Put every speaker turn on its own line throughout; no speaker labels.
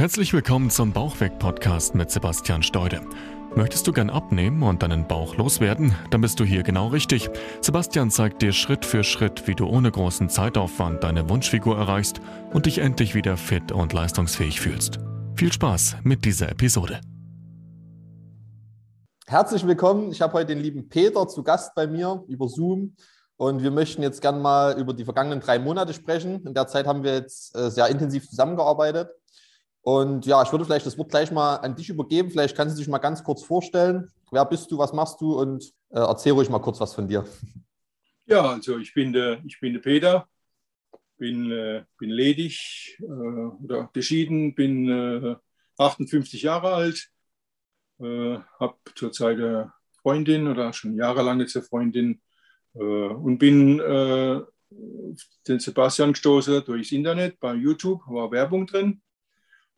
Herzlich willkommen zum Bauchweg-Podcast mit Sebastian Steude. Möchtest du gern abnehmen und deinen Bauch loswerden? Dann bist du hier genau richtig. Sebastian zeigt dir Schritt für Schritt, wie du ohne großen Zeitaufwand deine Wunschfigur erreichst und dich endlich wieder fit und leistungsfähig fühlst. Viel Spaß mit dieser Episode.
Herzlich willkommen. Ich habe heute den lieben Peter zu Gast bei mir über Zoom. Und wir möchten jetzt gern mal über die vergangenen drei Monate sprechen. In der Zeit haben wir jetzt äh, sehr intensiv zusammengearbeitet. Und ja, ich würde vielleicht das Wort gleich mal an dich übergeben. Vielleicht kannst du dich mal ganz kurz vorstellen. Wer bist du, was machst du? Und äh, erzähl ruhig mal kurz was von dir.
Ja, also ich bin der, ich bin der Peter, bin, äh, bin ledig äh, oder geschieden, bin äh, 58 Jahre alt, äh, habe zurzeit eine Freundin oder schon jahrelang jetzt eine Freundin. Äh, und bin äh, den Sebastian gestoßen durchs Internet bei YouTube, war Werbung drin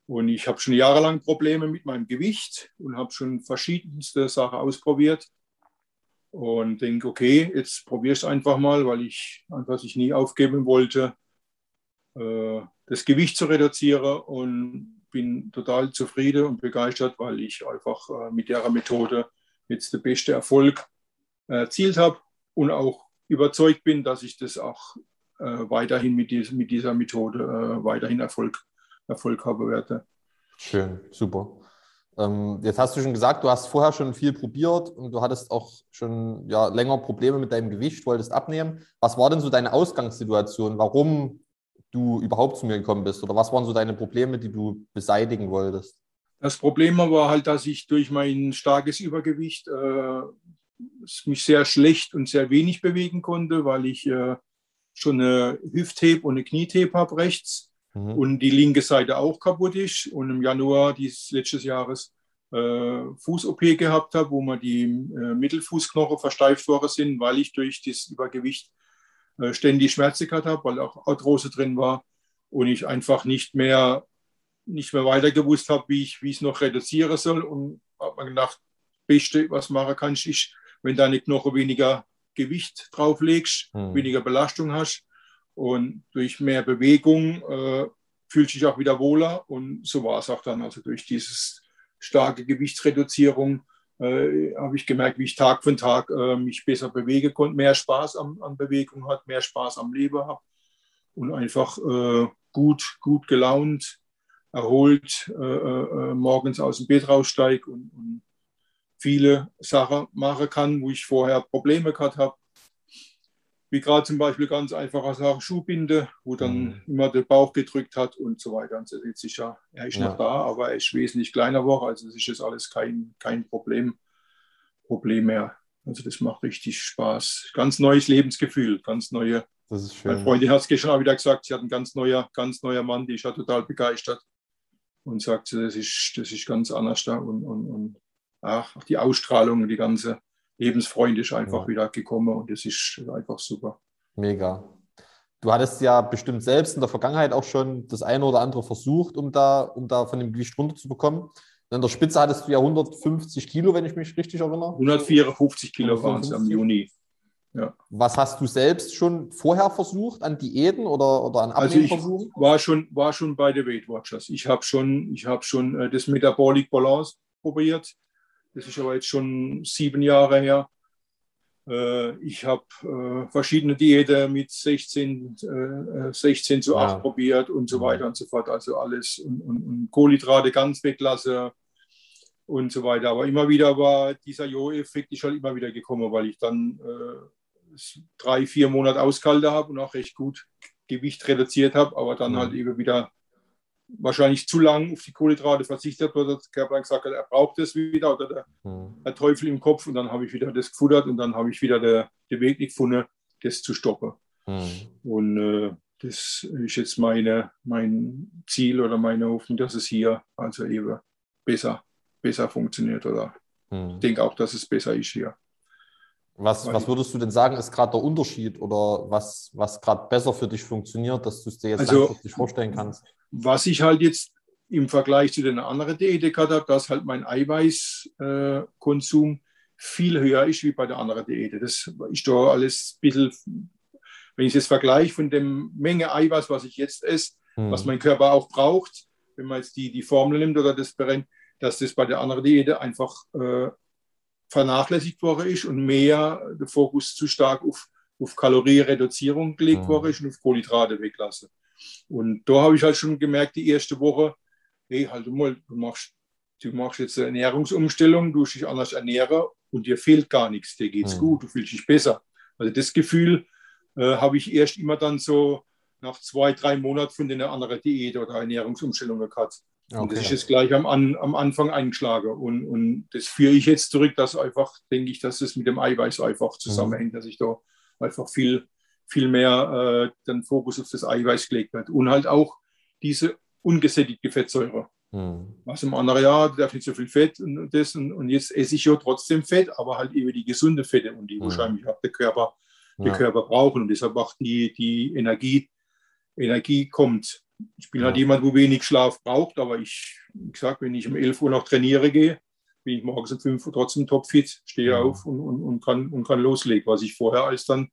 und ich habe schon jahrelang Probleme mit meinem Gewicht und habe schon verschiedenste Sachen ausprobiert. Und denke, okay, jetzt probiere ich es einfach mal, weil ich einfach sich nie aufgeben wollte, äh, das Gewicht zu reduzieren. Und bin total zufrieden und begeistert, weil ich einfach äh, mit der Methode jetzt den besten Erfolg erzielt habe und auch überzeugt bin, dass ich das auch äh, weiterhin mit, dieser Methode weiterhin Erfolg Erfolg haben werde.
Schön, super. Ähm, jetzt hast du schon gesagt, du hast vorher schon viel probiert und du hattest auch schon ja, länger Probleme mit deinem Gewicht, wolltest abnehmen. Was war denn so deine Ausgangssituation, warum du überhaupt zu mir gekommen bist? Oder was waren so deine Probleme, die du beseitigen wolltest?
Das Problem war halt, dass ich durch mein starkes Übergewicht äh, mich sehr schlecht und sehr wenig bewegen konnte, weil ich äh, schon eine Hüftheb und eine Knietheb habe rechts mhm. und die linke Seite auch kaputt ist. Und im Januar dieses letztes Jahres äh, Fuß-OP gehabt habe, wo mir die äh, Mittelfußknochen versteift worden sind, weil ich durch das Übergewicht äh, ständig Schmerzen gehabt habe, weil auch Arthrose drin war und ich einfach nicht mehr, nicht mehr weiter gewusst habe, wie ich, wie es noch reduzieren soll. Und habe mir gedacht, Beste, was machen kannst, ich, wenn deine Knochen weniger Gewicht drauflegst, mhm. weniger Belastung hast, und durch mehr Bewegung äh, fühlt sich auch wieder wohler. Und so war es auch dann. Also durch diese starke Gewichtsreduzierung äh, habe ich gemerkt, wie ich Tag für Tag äh, mich besser bewege konnte, mehr Spaß an, an Bewegung hat, mehr Spaß am Leben habe und einfach äh, gut, gut gelaunt, erholt äh, äh, morgens aus dem Bett raussteige und, und viele Sachen machen kann, wo ich vorher Probleme gehabt habe wie gerade zum Beispiel ganz einfache Sache, Schuhbinde, wo dann mhm. immer der Bauch gedrückt hat und so weiter. Und so sieht sich ja, er ist ja. noch da, aber er ist wesentlich kleiner geworden. Also es ist jetzt alles kein, kein Problem, Problem mehr. Also das macht richtig Spaß. Ganz neues Lebensgefühl, ganz neue. Das ist schön. Meine Freundin hat es gestern auch wieder gesagt, sie hat einen ganz neuer, ganz neuer Mann, die ist ja total begeistert und sagt, das ist, das ist ganz anders da und, und, und ach, die Ausstrahlung, die ganze, Lebensfreund ist einfach ja. wieder gekommen und das ist einfach super.
Mega. Du hattest ja bestimmt selbst in der Vergangenheit auch schon das eine oder andere versucht, um da, um da von dem Gewicht runterzubekommen. In der Spitze hattest du ja 150 Kilo, wenn ich mich richtig erinnere.
154 Kilo waren es am Juni.
Ja. Was hast du selbst schon vorher versucht an Diäten oder, oder an
Abnehmversuchen? Also ich war schon, war schon bei den Weight Watchers. Ich habe schon, hab schon äh, das Metabolic Balance probiert. Das ist aber jetzt schon sieben Jahre her. Äh, ich habe äh, verschiedene Diäten mit 16, 16 äh, zu 8 ja. probiert und so weiter und so fort. Also alles und, und, und Kohlenhydrate ganz weglassen und so weiter. Aber immer wieder war dieser Jo-Effekt ist halt immer wieder gekommen, weil ich dann äh, drei, vier Monate ausgehalten habe und auch recht gut Gewicht reduziert habe, aber dann mhm. halt eben wieder wahrscheinlich zu lang auf die Kohlenhydrate verzichtet hat, der Körper gesagt hat, er braucht das wieder oder der, mhm. der Teufel im Kopf und dann habe ich wieder das gefuttert und dann habe ich wieder den, den Weg nicht gefunden, das zu stoppen. Mhm. Und äh, das ist jetzt meine, mein Ziel oder meine Hoffnung, dass es hier also eben besser, besser funktioniert oder mhm. ich denke auch, dass es besser ist hier.
Was, was würdest du denn sagen, ist gerade der Unterschied oder was, was gerade besser für dich funktioniert, dass du es dir jetzt also, langfristig vorstellen kannst?
Was ich halt jetzt im Vergleich zu den anderen Diäten gehabt habe, dass halt mein Eiweißkonsum viel höher ist wie bei der anderen Diät. Das ist doch alles ein bisschen, wenn ich es vergleiche von der Menge Eiweiß, was ich jetzt esse, hm. was mein Körper auch braucht, wenn man jetzt die, die Formel nimmt oder das Brennt, dass das bei der anderen Diät einfach äh, vernachlässigt worden ist und mehr der Fokus zu stark auf, auf Kalorienreduzierung gelegt mhm. worden ist und auf Kohlenhydrate weglassen. Und da habe ich halt schon gemerkt, die erste Woche, hey, halt mal, du machst, du machst jetzt eine Ernährungsumstellung, du dich anders ernähren und dir fehlt gar nichts, dir geht's mhm. gut, du fühlst dich besser. Also das Gefühl äh, habe ich erst immer dann so nach zwei, drei Monaten von einer anderen Diät oder Ernährungsumstellung gehabt. Okay. Und das ist jetzt gleich am, am Anfang eingeschlagen. Und, und das führe ich jetzt zurück, dass einfach, denke ich, dass es mit dem Eiweiß einfach zusammenhängt, mhm. dass ich da einfach viel, viel mehr äh, den Fokus auf das Eiweiß gelegt habe. Und halt auch diese ungesättigte Fettsäure. Mhm. Was im anderen Jahr darf nicht so viel Fett und das. Und, und, jetzt esse ich ja trotzdem Fett, aber halt eben die gesunde Fette und die mhm. wahrscheinlich auch der Körper, der ja. Körper brauchen. Und deshalb auch die, die Energie, Energie kommt. Ich bin halt ja. halt jemand, wo wenig Schlaf braucht, aber ich, wie gesagt, wenn ich um 11 Uhr noch trainiere gehe, bin ich morgens um 5 Uhr trotzdem topfit, stehe mhm. auf und, und, und, kann, und kann loslegen, was ich vorher als dann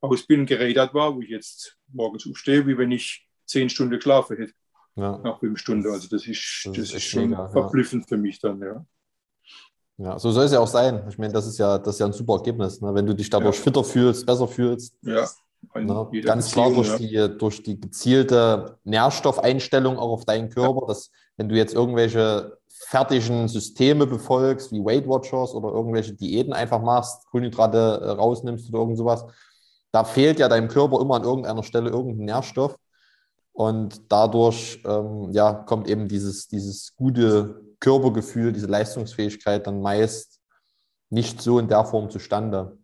aus bin gerädert war, wo ich jetzt morgens aufstehe, wie wenn ich zehn Stunden geschlafen hätte ja. nach fünf Stunden. Also das ist, das, das ist, schon mega, verblüffend ja. für mich dann, ja.
Ja, so soll es ja auch sein. Ich meine, das ist ja, das ist ja ein super Ergebnis. Ne? Wenn du dich dadurch ja. fitter fühlst, besser fühlst.
Ja.
Ne? Ganz klar durch, ja. die, durch die gezielte Nährstoffeinstellung auch auf deinen Körper, ja. dass wenn du jetzt irgendwelche fertigen Systeme befolgst, wie Weight Watchers oder irgendwelche Diäten einfach machst, Kohlenhydrate äh, rausnimmst oder irgend sowas, da fehlt ja deinem Körper immer an irgendeiner Stelle irgendein Nährstoff. Und dadurch ähm, ja, kommt eben dieses, dieses gute Körpergefühl, diese Leistungsfähigkeit dann meist nicht so in der Form zustande.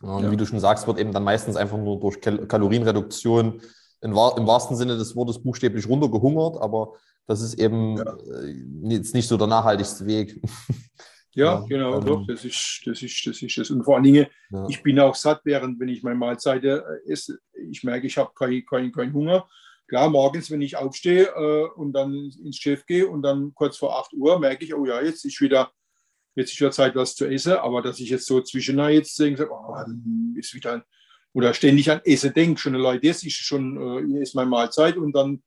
Und ja. wie du schon sagst, wird eben dann meistens einfach nur durch Kal Kalorienreduktion im, wahrsten Sinne des Wortes buchstäblich runtergehungert, aber das ist eben ja. Äh, jetzt nicht so der nachhaltigste Weg.
Ja, ja genau, ähm, doch, das ist, das ist, das ist es. Und vor allen Dingen, ich bin auch satt, während wenn ich meine Mahlzeit äh, esse, ich merke, ich habe keinen kein, kein Hunger. Klar, morgens, wenn ich aufstehe äh, und dann ins Chef gehe und dann kurz vor 8 Uhr merke ich, oh ja, jetzt ist wieder, jetzt ist wieder Zeit, was zu essen. Aber dass ich jetzt so zwischendurch jetzt denke, oh, ist wieder, oder ständig an Essen denke, schon Leute, das ist schon, äh, ist meine Mahlzeit und dann,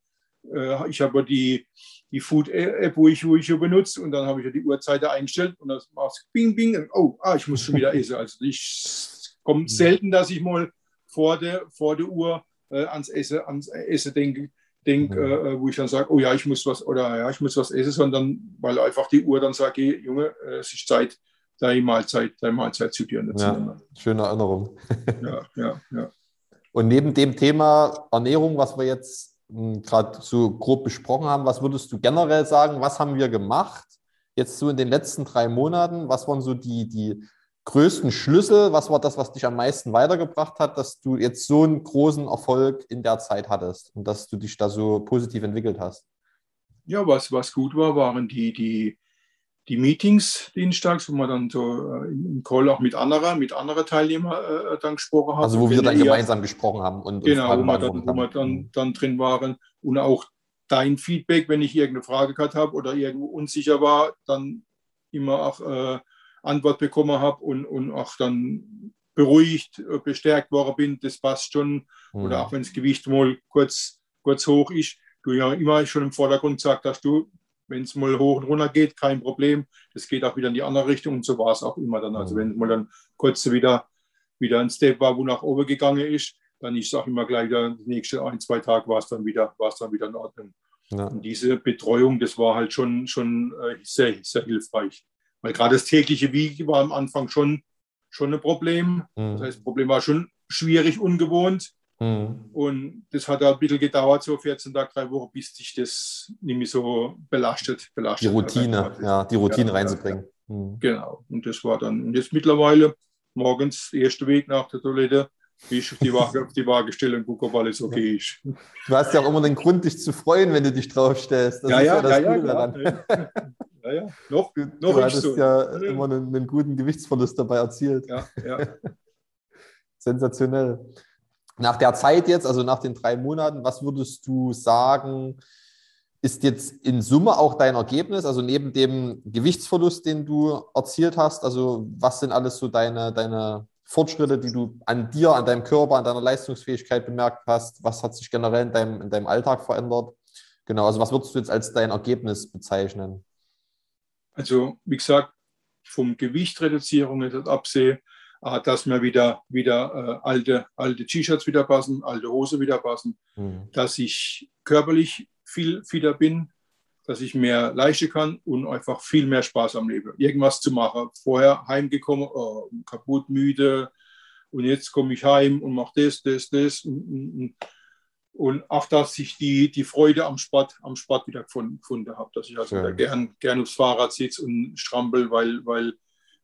äh, ich habe die, die Food-App, wo ich, wo ich benutze und dann habe ich ja die Uhrzeit eingestellt und dann machst bing, bing, und, oh, ah, ich muss schon wieder essen. Also ich kommt selten, dass ich mal vor der, vor der Uhr äh, ans Essen, ans Essen denke, denk, mhm. äh, wo ich dann sage, oh ja, ich muss was oder ja, ich muss was essen, sondern weil einfach die Uhr dann sagt, hey, Junge, äh, es ist Zeit, deine Mahlzeit, deine Mahlzeit zu dir.
Ja, schöne Erinnerung.
ja, ja, ja.
Und neben dem Thema Ernährung, was wir jetzt hm, gerade so grob besprochen haben, was würdest du generell sagen, was haben wir gemacht jetzt so in den letzten drei Monaten? Was waren so die, die größten Schlüssel? Was war das, was dich am meisten weitergebracht hat, dass du jetzt so einen großen Erfolg in der Zeit hattest und dass du dich da so positiv entwickelt hast?
Ja, was, was gut war, waren die, die, die Meetings dienstags, wo man dann so äh, im Call auch mit anderen, mit anderen Teilnehmern äh, dann gesprochen haben.
Also wo wir dann gemeinsam gesprochen haben und
genau, wo wir dann, wo wir dann, mhm. dann drin waren und auch dein Feedback, wenn ich irgendeine Frage gehabt habe oder irgendwo unsicher war, dann immer auch äh, Antwort bekommen habe und, und auch dann beruhigt, äh, bestärkt worden bin, das passt schon. Mhm. Oder auch wenn das Gewicht mal kurz, kurz hoch ist, du ja immer schon im Vordergrund gesagt hast, du, wenn es mal hoch und runter geht, kein Problem. Das geht auch wieder in die andere Richtung und so war es auch immer dann. Also mhm. wenn mal dann kurz wieder, wieder ein Step war, wo nach oben gegangen ist, dann ist es auch immer gleich wieder, die nächsten ein, zwei Tage war es dann wieder, war es dann wieder in Ordnung. Ja. Und diese Betreuung, das war halt schon, schon äh, sehr, sehr hilfreich. Weil gerade das tägliche Wiegen war am Anfang schon, schon ein Problem. Mhm. Das heißt, das Problem war schon schwierig, ungewohnt. Mhm. Und das hat ein bisschen gedauert, so 14 Tage, drei Wochen, bis sich das nämlich so belastet. belastet
die Routine, ja, die Routine ja, reinzubringen.
Ja, mhm. Genau. Und das war dann, und jetzt mittlerweile morgens, der erste Weg nach der Toilette, ich auf die Waage, auf die Waage stelle und gucke, ob alles okay ist.
Du hast ja auch immer den Grund, dich zu freuen, wenn du dich draufstellst.
Das ja, ist ja, ja das ja, Gute daran. Ja, ja, noch,
du, noch du hattest so. ja immer einen, einen, guten Gewichtsverlust dabei erzielt.
Ja, ja.
Sensationell. Nach der Zeit jetzt, also nach den drei Monaten, was würdest du sagen, ist jetzt in Summe auch dein Ergebnis, also neben dem Gewichtsverlust, den du erzielt hast, also was sind alles so deine, deine Fortschritte, die du an dir, an deinem Körper, an deiner Leistungsfähigkeit bemerkt hast? Was hat sich generell in deinem, in deinem Alltag verändert? Genau, also was würdest du jetzt als dein Ergebnis bezeichnen?
Also, wie gesagt, vom Gewichtreduzierung nicht absehe, äh, dass mir wieder, wieder äh, alte, alte T-Shirts wieder passen, alte Hose wieder passen, mhm. dass ich körperlich viel fitter bin, dass ich mehr leisten kann und einfach viel mehr Spaß am Leben. Irgendwas zu machen. Vorher heimgekommen, oh, kaputt, müde und jetzt komme ich heim und mache das, das, das. Und, und, und, auch, dass ich die, die Freude am Sport, am Sport wieder gefunden, gefunden habe. Dass ich also ja. gern, gern aufs Fahrrad sitze und strampel, weil, weil,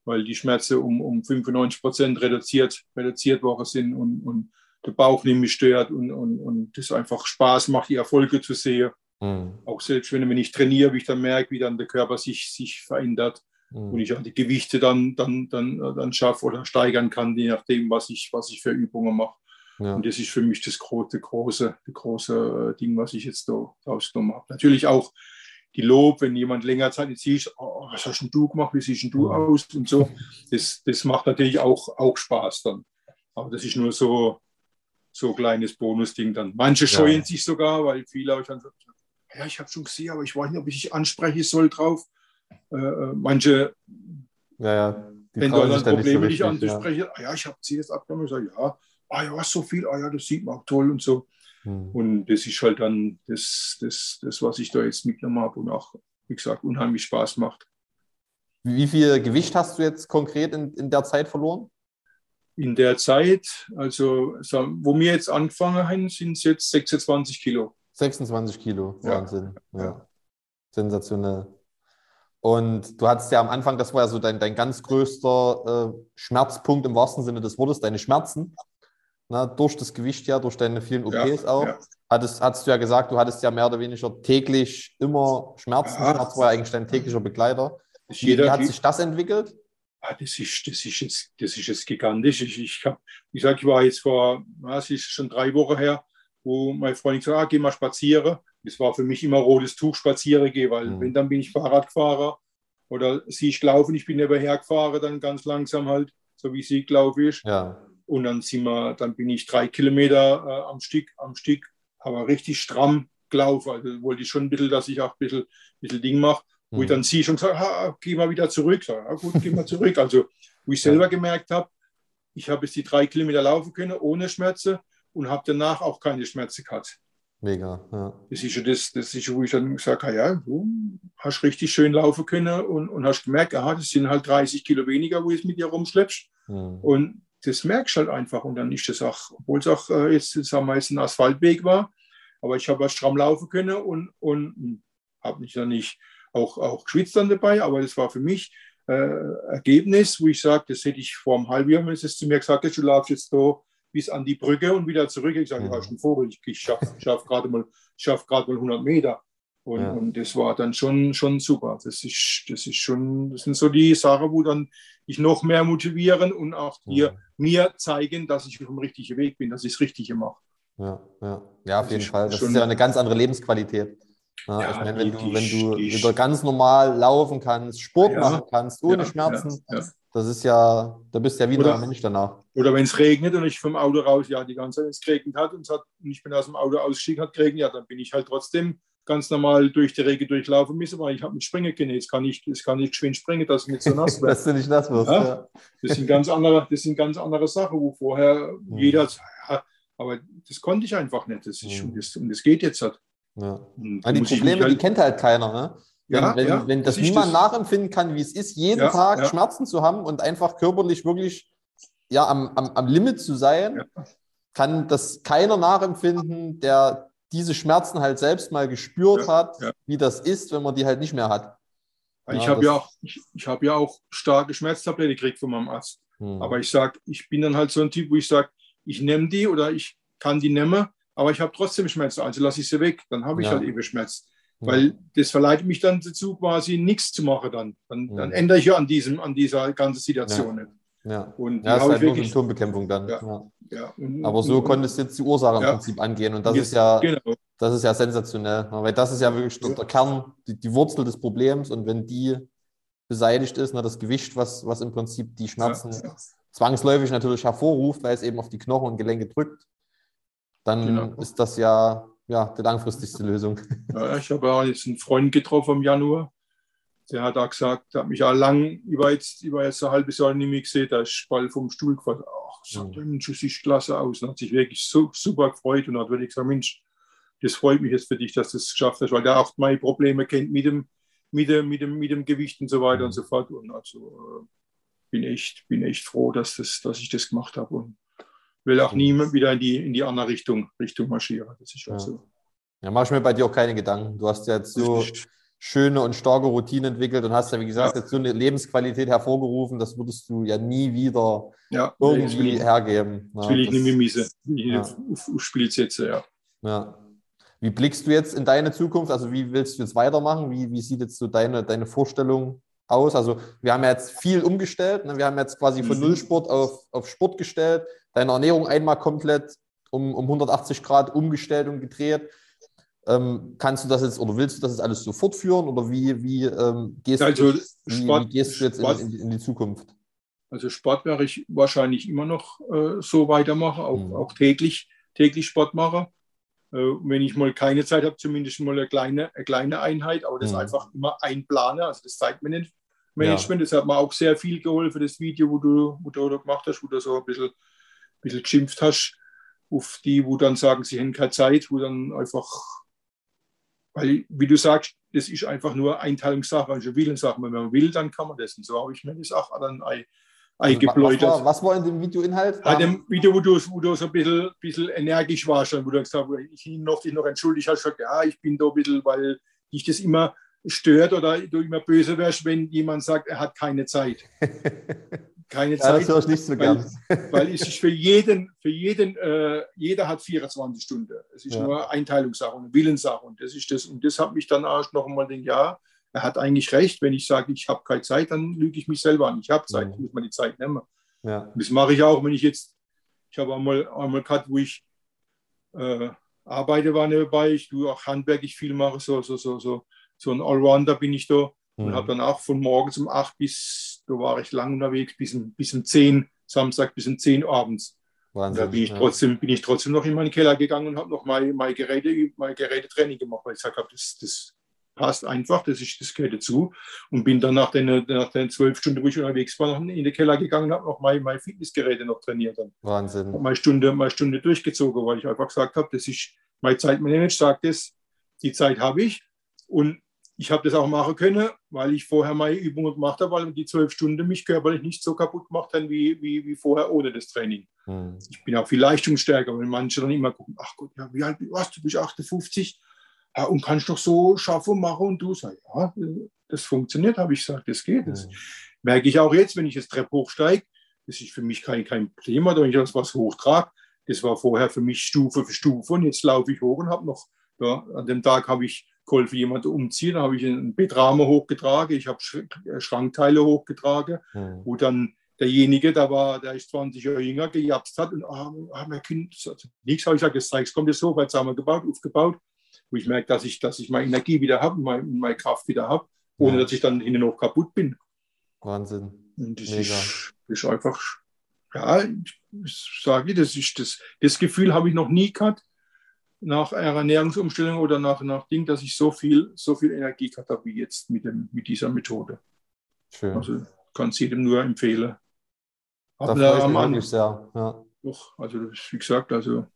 weil die Schmerzen um, um 95 Prozent reduziert, reduziert worden sind und, und der Bauch nicht mehr stört und, und, und das einfach Spaß macht, die Erfolge zu sehen. Mhm. Auch selbst wenn, wenn ich trainiere, wie ich dann merke, wie dann der Körper sich, sich verändert mhm. und ich auch die Gewichte dann, dann, dann, dann schaffe oder steigern kann, je nachdem, was ich, was ich für Übungen mache. Ja. Und das ist für mich das große, große, große Ding, was ich jetzt da rausgenommen habe. Natürlich auch die Lob, wenn jemand länger Zeit jetzt siehst, oh, was hast denn du gemacht, wie siehst denn du mhm. aus und so. Das, das macht natürlich auch, auch Spaß dann. Aber das ist nur so, so ein kleines Bonusding dann. Manche scheuen ja. sich sogar, weil viele auch dann ja, ich habe schon gesehen, aber ich weiß nicht, ob ich dich ansprechen soll drauf. Äh, äh manche,
ja, ja,
wenn da dann Probleme so dich anzusprechen, ja. Ah, ja, ich habe sie jetzt abgenommen, ich sage, ja, ah ja, so viel, ah ja, das sieht man auch toll und so. Hm. Und das ist halt dann das, das, das, was ich da jetzt mitgenommen habe und auch, wie gesagt, unheimlich Spaß macht.
Wie viel Gewicht hast du jetzt konkret in, in der Zeit verloren?
In der Zeit, also wo wir jetzt angefangen haben, sind es jetzt 26 Kilo.
26 Kilo, Wahnsinn. Ja. ja. Sensationell. Und du hattest ja am Anfang, das war ja so dein, dein ganz größter äh, Schmerzpunkt im wahrsten Sinne des Wortes, deine Schmerzen. Na, durch das Gewicht ja, durch deine vielen OPs ja, auch. Ja. Hattest, hattest du ja gesagt, du hattest ja mehr oder weniger täglich immer Schmerzen. Ja. Schmerz war ja eigentlich dein täglicher Begleiter. Wie, wie hat sich das entwickelt?
Ah, das, ist, das, ist jetzt, das ist jetzt gigantisch. Ich, ich, hab, ich sag, ich war jetzt vor, es ist schon drei Wochen her, wo meine Freundin gesagt hat, ah, geh mal spazieren. Das war für mich immer rotes Tuch spazieren gehen, weil mhm. wenn, dann bin ich Fahrradfahrer oder sie ich gelaufen, ich bin nebenher gefahren, dann ganz langsam halt, so wie sie glaube ich. Ja. Und dann sind wir, dann bin ich drei Kilometer äh, am Stück, am Stück, aber richtig stramm gelaufen. Also wollte ich schon ein bisschen, dass ich auch ein bisschen, ein bisschen Ding mache, wo mhm. ich dann sie schon gesagt habe, geh mal wieder zurück. Sag, ja, gut, geh mal zurück. Also wo ich selber gemerkt habe, ich habe jetzt die drei Kilometer laufen können ohne Schmerzen und habe danach auch keine Schmerzen gehabt.
Mega, ja.
Das ist ja das, das ist, wo ich dann gesagt habe, ja, du hast richtig schön laufen können und, und hast gemerkt, aha, das sind halt 30 Kilo weniger, wo du es mit dir rumschleppst. Mhm. Und das merkst du halt einfach. Und dann ist das auch, obwohl es auch äh, jetzt sagen wir, ein Asphaltweg war, aber ich habe stramm laufen können und, und habe mich dann nicht auch, auch geschwitzt dann dabei, aber das war für mich äh, Ergebnis, wo ich sage, das hätte ich vor einem halben Jahr, wenn es zu mir gesagt hätte, du laufst jetzt da bis an die Brücke und wieder zurück. Ich sage, mhm. du hast einen Vogel, ich, ich schaffe schaff gerade mal, schaff mal 100 Meter. Und, ja. und, das war dann schon, schon super. Das ist, das ist schon, das sind so die Sachen, wo dann ich noch mehr motivieren und auch dir, mhm. mir zeigen, dass ich auf dem richtigen Weg bin, dass ich das Richtige mache.
Ja, ja. ja auf das jeden Fall. Das ist ja eine ganz andere Lebensqualität. Ja, ja, ich meine, wenn du, wenn du wieder ganz normal laufen kannst, Sport ja, machen kannst, ohne Schmerzen, das ist ja, da bist du ja wieder oder, ein Mensch danach.
Oder wenn es regnet und ich vom Auto raus, ja, die ganze Zeit, wenn es geregnet hat und, hat und ich bin aus dem Auto ausgestiegen, hat geregnet, ja, dann bin ich halt trotzdem ganz normal durch die Regen durchlaufen müssen, weil ich habe mit Springen können. Jetzt kann ich, jetzt kann ich geschwind springen, dass ich nicht so nass werde.
dass du nicht nass wirst, ja?
Das sind ganz andere, das sind ganz andere Sachen, wo vorher mhm. jeder, aber das konnte ich einfach nicht. Das ist, mhm. und, das, und das geht jetzt halt.
Ja. die Probleme, halt, die kennt halt keiner. Ne? Wenn, ja, wenn, ja, wenn das niemand das. nachempfinden kann, wie es ist, jeden ja, Tag Schmerzen zu haben und einfach körperlich wirklich ja, am, am, am Limit zu sein, kann das keiner nachempfinden, der diese Schmerzen halt selbst mal gespürt hat, wie das ist, wenn man die halt nicht mehr hat.
Ich habe ja, auch, ich, ich hab ja auch starke Schmerztablette gekriegt von meinem Arzt. Hm. Aber ich sage, ich bin dann halt so ein Typ, wo ich sage, ich nehme die oder ich kann die nehmen, aber ich habe trotzdem Schmerzen, also lasse ich sie weg, dann habe ich halt eben Schmerz. Weil das verleitet mich dann dazu, quasi nichts zu machen dann. Dann, dann ändere ich ja an, diesem, an dieser ganzen Situation
nicht. Ja, und ja das ist halt wirklich, Symptombekämpfung dann. Ja, ja. Und, Aber so und, konntest du jetzt die Ursache im Prinzip angehen und das ist ja, genau. das ist ja sensationell, weil das ist ja wirklich der Kern, die, die, Wurzel des Problems und wenn die beseitigt ist, na, das Gewicht, was, was im Prinzip die Schmerzen zwangsläufig natürlich hervorruft, weil es eben auf die Knochen und Gelenke drückt, dann genau. ist das ja ja, die langfristigste Lösung.
Ja, ich habe jetzt einen Freund getroffen im Januar. Der hat da gesagt, der hat mich auch lang über jetzt, über jetzt ein halbes Jahr nicht mehr gesehen. Da ist bald vom Stuhl gefallen. Ach, sagt der Mensch, das sieht klasse aus. Und hat sich wirklich so, super gefreut und hat wirklich gesagt, Mensch, das freut mich jetzt für dich, dass du es geschafft hast, weil der auch meine Probleme kennt mit dem, mit dem, mit dem, mit dem Gewicht und so weiter und so fort. Und also äh, bin echt, bin echt froh, dass, das, dass ich das gemacht habe und will auch nie wieder in die, in die andere Richtung, Richtung marschieren. Das ist
ja.
so.
Ja, mach ich mir bei dir auch keine Gedanken. Du hast ja jetzt so schöne und starke Routinen entwickelt und hast ja, wie gesagt, ja. jetzt so eine Lebensqualität hervorgerufen, das würdest du ja nie wieder
ja,
irgendwie
ich,
hergeben.
Das will ich nicht mehr. Ich ja. spiele jetzt, ja.
ja. Wie blickst du jetzt in deine Zukunft? Also wie willst du jetzt weitermachen? Wie, wie sieht jetzt so deine, deine Vorstellung aus? Also wir haben ja jetzt viel umgestellt. Ne? Wir haben jetzt quasi von mhm. Nullsport auf, auf Sport gestellt. Deine Ernährung einmal komplett um, um 180 Grad umgestellt und gedreht. Ähm, kannst du das jetzt oder willst du das jetzt alles so fortführen oder wie, wie, ähm, gehst,
also
du, wie,
Sport,
wie gehst du jetzt
Sport,
in, in, die Zukunft?
Also Sport werde ich wahrscheinlich immer noch äh, so weitermachen, auch, mhm. auch täglich, täglich Sport machen. Äh, wenn ich mal keine Zeit habe, zumindest mal eine kleine, eine kleine Einheit, aber das mhm. einfach immer einplane, also das Zeitmanagement. Ja. Das hat mir auch sehr viel geholfen, das Video, wo du, wo du gemacht hast, wo du so ein bisschen, bisschen geschimpft hast auf die, wo dann sagen, sie haben keine Zeit, wo dann einfach weil, wie du sagst, das ist einfach nur Einteilungssache, also Willenssache. Wenn man will, dann kann man das. Und so habe ich mir das auch dann eingebläut.
Also, was, was, war in dem Videoinhalt?
Bei dem Video, wo du, wo du so ein bisschen, bisschen energisch warst, wo du gesagt hast, ich noch, dich noch entschuldigt hast, gesagt, ja, ich bin da ein bisschen, weil dich das immer stört oder du immer böse wärst, wenn jemand sagt, er hat keine Zeit. keine ja, Zeit.
Das ich nicht so.
Weil, weil es ist für jeden, für jeden, äh, jeder hat 24 Stunden. Es ist ja. nur Einteilungssache und Willenssache. Und das ist das. Und das hat mich dann auch noch einmal den ja, er hat eigentlich recht. Wenn ich sage, ich habe keine Zeit, dann lüge ich mich selber an. Ich habe Zeit, mhm. muss man die Zeit nehmen. Ja. Das mache ich auch, wenn ich jetzt, ich habe einmal, einmal gehabt, wo ich äh, arbeite, war nebenbei, ich tue auch handwerklich viel mache, so, so, so, so, so ein Allrounder bin ich da mhm. und habe dann auch von morgens um 8 bis da war ich lang unterwegs, bis um, bis um 10, Samstag bis um 10 abends. Wahnsinn, da bin ich, trotzdem, bin ich trotzdem noch in meinen Keller gegangen und habe noch mal meine Geräte, meine Gerätetraining gemacht, weil ich gesagt habe, das, das passt einfach, das, ist, das gehört dazu. Und bin dann nach den, nach den zwölf Stunden, wo ich unterwegs war, noch in den Keller gegangen und habe noch meine, meine Fitnessgeräte noch trainiert. Dann.
Wahnsinn.
Meine Stunde, meine Stunde durchgezogen, weil ich einfach gesagt habe, das ist mein Zeitmanagement, sagt es, die Zeit habe ich. Und ich habe das auch machen können, weil ich vorher meine Übungen gemacht habe, weil die zwölf Stunden mich körperlich nicht so kaputt gemacht haben wie, wie, wie vorher ohne das Training. Mhm. Ich bin auch viel leistungsstärker, wenn manche dann immer gucken, ach Gott, ja, wie alt warst du? bist 58 ja, und kannst doch so schaffen machen und du sagst, ja, das funktioniert, habe ich gesagt, das geht. Das mhm. merke ich auch jetzt, wenn ich das Treppe hochsteige, das ist für mich kein, kein Thema, wenn ich das was hochtrage. Das war vorher für mich Stufe für Stufe und jetzt laufe ich hoch und habe noch, ja, an dem Tag habe ich geholfen, jemanden umziehen. Da habe ich einen Betramer hochgetragen, ich habe äh, Schrankteile hochgetragen, mhm. wo dann derjenige, der war, der ist 20 Jahre jünger, gejapst hat und ah, ah mein Kind, nichts habe ich gesagt, das zeigst, kommt jetzt so, weil jetzt haben wir gebaut, aufgebaut, wo ich merke, dass ich, dass ich meine Energie wieder habe, meine, meine Kraft wieder habe, ohne ja. dass ich dann hinten noch kaputt bin.
Wahnsinn.
Und das ist, ist, einfach, ja, ich sage, das ist das, das Gefühl habe ich noch nie gehabt, nach einer Ernährungsumstellung oder nach, nach Ding, dass ich so viel, so viel Energie gehabt habe wie jetzt mit, dem, mit dieser Methode. Schön. Also kann es jedem nur empfehlen.
Da freue ich mich sehr. Ja.
Doch, also wie gesagt, also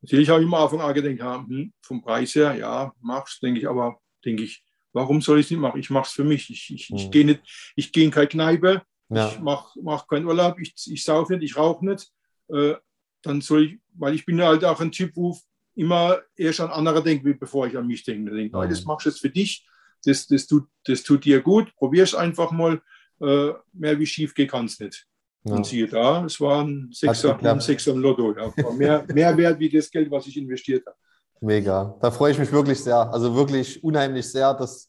natürlich habe ich am Anfang auch gedacht, ja, hm, vom Preis her, ja, mach's, denke ich, aber denke ich, warum soll ich es nicht machen? Ich mache es für mich. Ich, ich, hm. ich gehe nicht, ich gehe in keine Kneipe, ja. ich mache mach keinen Urlaub, ich, ich saufe nicht, ich rauche nicht. Äh, dann soll ich, weil ich bin halt auch ein Typ, wo immer erst an andere denke, bevor ich an mich denke. Ich denke, mhm. das machst du jetzt für dich, das, das, tut, das tut dir gut, probier es einfach mal. Äh, mehr wie schief geht kann es nicht. Ja. Und siehe da, es war ein Sechser, ein Sechser im Lotto. Ja. Mehr, mehr wert wie das Geld, was ich investiert habe.
Mega. Da freue ich mich wirklich sehr. Also wirklich unheimlich sehr, dass,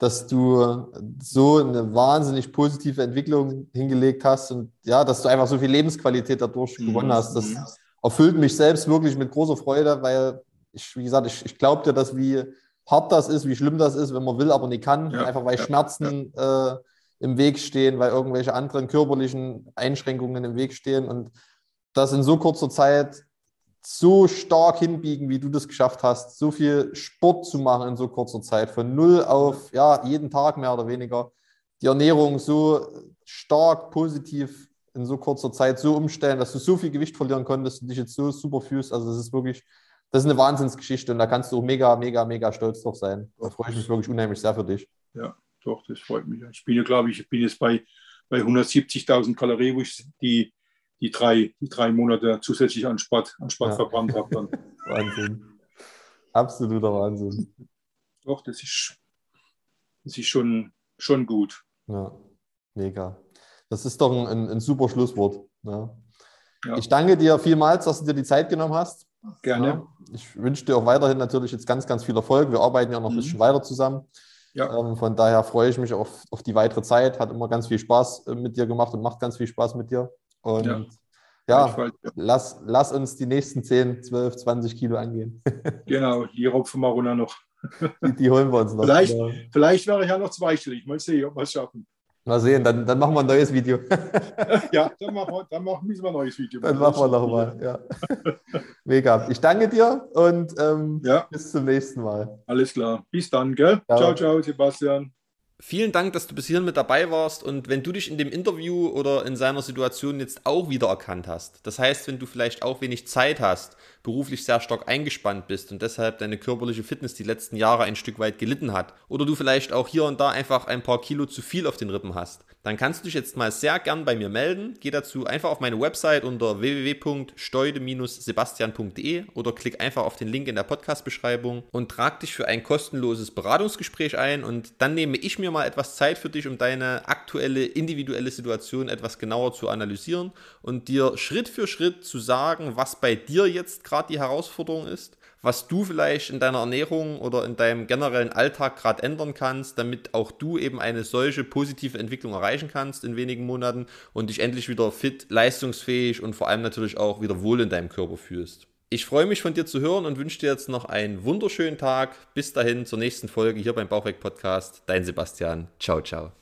dass du so eine wahnsinnig positive Entwicklung hingelegt hast und ja, dass du einfach so viel Lebensqualität dadurch mhm. gewonnen hast. Das mhm. erfüllt mich selbst wirklich mit großer Freude, weil ich, wie gesagt, ich, ich glaube dir, dass wie hart das ist, wie schlimm das ist, wenn man will, aber nicht kann. Ja. Einfach weil ja. Schmerzen äh, im Weg stehen, weil irgendwelche anderen körperlichen Einschränkungen im Weg stehen und das in so kurzer Zeit so stark hinbiegen, wie du das geschafft hast, so viel Sport zu machen in so kurzer Zeit, von null auf ja, jeden Tag mehr oder weniger, die Ernährung so stark positiv in so kurzer Zeit so umstellen, dass du so viel Gewicht verlieren konntest und dich jetzt so super fühlst. Also das ist wirklich, das ist eine Wahnsinnsgeschichte und da kannst du auch mega, mega, mega stolz drauf sein. Da freue ich mich wirklich unheimlich sehr für dich.
Ja, doch, das freut mich. Ich bin ja, glaube ich, ich bin jetzt bei, bei 170.000 Kalorien, wo ich die die drei, die drei Monate zusätzlich an Sport, an Sport ja. verbrannt habe. Dann.
Wahnsinn. Absoluter Wahnsinn.
Doch, das ist, das ist schon, schon gut.
Ja, mega. Das ist doch ein, ein super Schlusswort. Ja. Ja. Ich danke dir vielmals, dass du dir die Zeit genommen hast.
Gerne. Ja,
ich wünsche dir auch weiterhin natürlich jetzt ganz, ganz viel Erfolg. Wir arbeiten ja noch ein mhm. bisschen weiter zusammen. Ja. Ähm, von daher freue ich mich auf, auf die weitere Zeit. Hat immer ganz viel Spaß äh, mit dir gemacht und macht ganz viel Spaß mit dir. Und ja, ja lass, lass uns die nächsten 10, 12, 20 Kilo angehen.
genau, die rupfen wir runter noch.
die, die, holen wir uns noch.
Vielleicht, genau. vielleicht wäre ich ja noch zweistellig. Mal sehen, ob wir es schaffen.
Mal sehen, dann, dann machen wir ein neues Video.
ja, dann machen wir, dann machen, müssen wir ein neues Video.
Dann machen wir nochmal, ja. Mega. Ich danke dir und ähm, ja. bis zum nächsten Mal.
Alles klar. Bis dann, gell? Ciao, ciao, ciao Sebastian.
Vielen Dank, dass du bis hierhin mit dabei warst und wenn du dich in dem Interview oder in seiner Situation jetzt auch wiedererkannt hast, das heißt, wenn du vielleicht auch wenig Zeit hast, beruflich sehr stark eingespannt bist und deshalb deine körperliche Fitness die letzten Jahre ein Stück weit gelitten hat oder du vielleicht auch hier und da einfach ein paar Kilo zu viel auf den Rippen hast, dann kannst du dich jetzt mal sehr gern bei mir melden. Geh dazu einfach auf meine Website unter www.steude-sebastian.de oder klick einfach auf den Link in der Podcast-Beschreibung und trag dich für ein kostenloses Beratungsgespräch ein und dann nehme ich mir mal etwas Zeit für dich, um deine aktuelle individuelle Situation etwas genauer zu analysieren und dir Schritt für Schritt zu sagen, was bei dir jetzt gerade die Herausforderung ist was du vielleicht in deiner Ernährung oder in deinem generellen Alltag gerade ändern kannst, damit auch du eben eine solche positive Entwicklung erreichen kannst in wenigen Monaten und dich endlich wieder fit, leistungsfähig und vor allem natürlich auch wieder wohl in deinem Körper fühlst. Ich freue mich von dir zu hören und wünsche dir jetzt noch einen wunderschönen Tag. Bis dahin zur nächsten Folge hier beim Bauchweg Podcast. Dein Sebastian. Ciao, ciao.